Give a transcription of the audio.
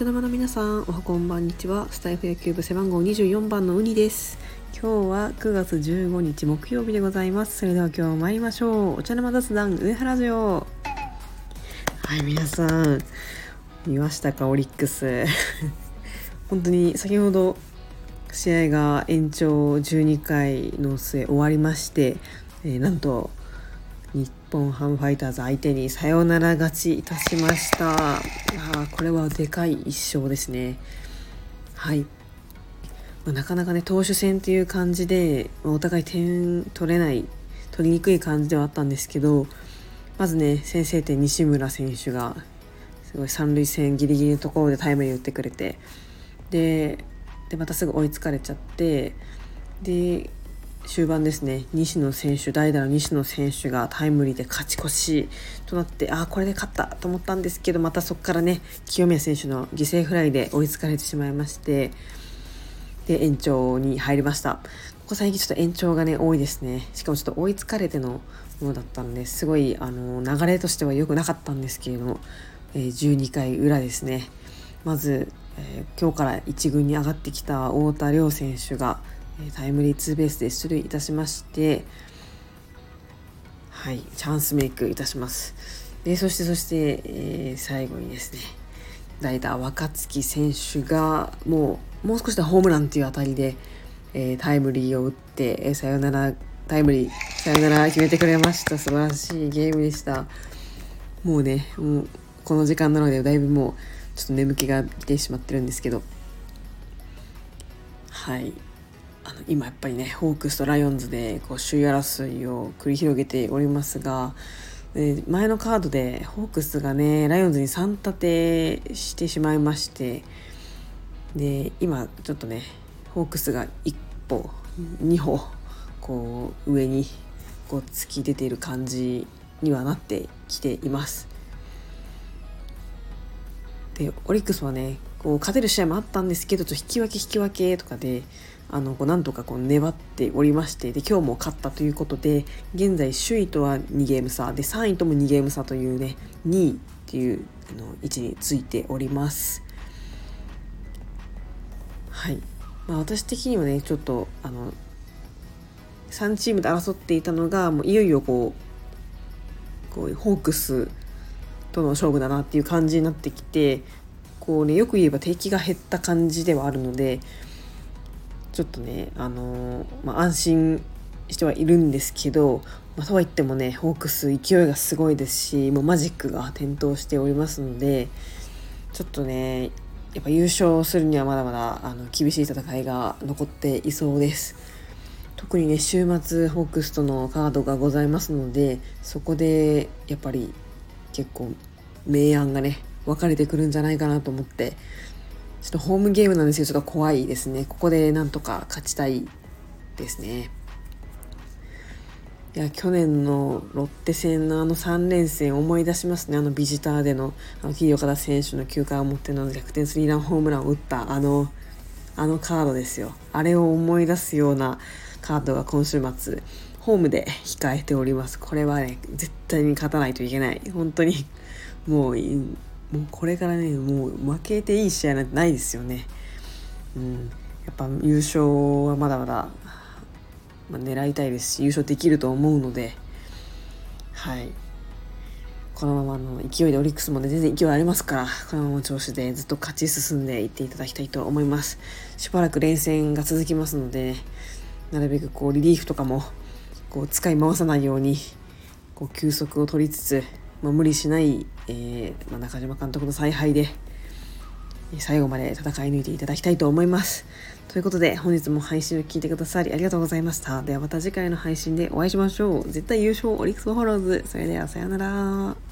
茶の間の皆さんおはこんばんにちは。スタイフ野球部背番号24番のウニです。今日は9月15日木曜日でございます。それでは今日参りましょう。お茶の間雑談上原城。はい皆さん。見ましたかオリックス。本当に先ほど試合が延長12回の末終わりまして、えー、なんと日本ハムファイターズ相手にサヨナラ勝ちいたしました。あこれはでかい1勝ですね。はい、まあ、なかなかね投手戦という感じでまお互い点取れない取りにくい感じではあったんですけどまずね先制点西村選手がすごい三塁線ギリギリのところでタイムリー打ってくれてででまたすぐ追いつかれちゃってで終盤ですね。西野選手代打の西野選手がタイムリーで勝ち越しとなってああこれで勝ったと思ったんですけどまたそこからね清宮選手の犠牲フライで追いつかれてしまいましてで延長に入りました。ここ最近ちょっと延長がね多いですね。しかもちょっと追いつかれてのものだったんですごいあの流れとしては良くなかったんですけれども、え、12回裏ですね。まず、えー、今日から1軍に上がってきた太田亮選手がタイムリーツーベースで出塁いたしましてはいチャンスメイクいたします。でそしてそして、えー、最後にですね代打若月選手がもうもう少しでホームランというあたりで、えー、タイムリーを打って、えー、サヨナラタイムリーさよなら決めてくれました。素晴らしいゲームでした。もうねもうこの時間なのでだいぶもうちょっと眠気が来てしまってるんですけど。はい。あの今やっぱりねホークスとライオンズでこう首位争いを繰り広げておりますが前のカードでホークスがねライオンズに3立てしてしまいましてで今ちょっとねホークスが1歩2歩こう上にこう突き出ている感じにはなってきています。でオリックスはねこう勝てる試合もあったんですけど引き分け引き分けとかであのこうなんとかこう粘っておりましてで今日も勝ったということで現在首位とは2ゲーム差で3位とも2ゲーム差というね2位っていうあの位置についております。はい、まあ、私的にはねちょっとあの3チームで争っていたのがもういよいよこうこうホークスとの勝負だなっていう感じになってきてこうねよく言えば敵が減った感じではあるのでちょっとね、あのー、まあ、安心してはいるんですけど、まあ、とはいってもねホークス勢いがすごいですしもうマジックが点灯しておりますのでちょっとねやっぱ優勝するにはまだまだあの厳しい戦いが残っていそうです。特にね週末ホークスとのカードがございますのでそこでやっぱり結構明暗がね分かれてくるんじゃないかなと思って。ちょっとホームゲームなんですけどちょっと怖いですね。ここでなんとか勝ちたいですね。いや去年のロッテ戦のあの3連戦思い出しますね。あのビジターでのあの T 岡田選手の9回を持っての逆転スリーランホームランを打ったあのあのカードですよ。あれを思い出すようなカードが今週末ホームで控えております。これはね絶対に勝たないといけない。本当にもうもうこれからねもう負けていい試合なんてないですよね。うん、やっぱ優勝はまだまだ、まあ、狙いたいですし優勝できると思うので。はい。このままの勢いでオリックスもね全然勢いありますからこのまま調子でずっと勝ち進んでいっていただきたいと思います。しばらく連戦が続きますので、ね、なるべくこうリリーフとかもこう使い回さないようにこう休息を取りつつまあ、無理しない、えーまあ、中島監督の采配で最後まで戦い抜いていただきたいと思います。ということで本日も配信を聞いてくださりありがとうございました。ではまた次回の配信でお会いしましょう。絶対優勝オリックス・ホローズ。それではさようなら。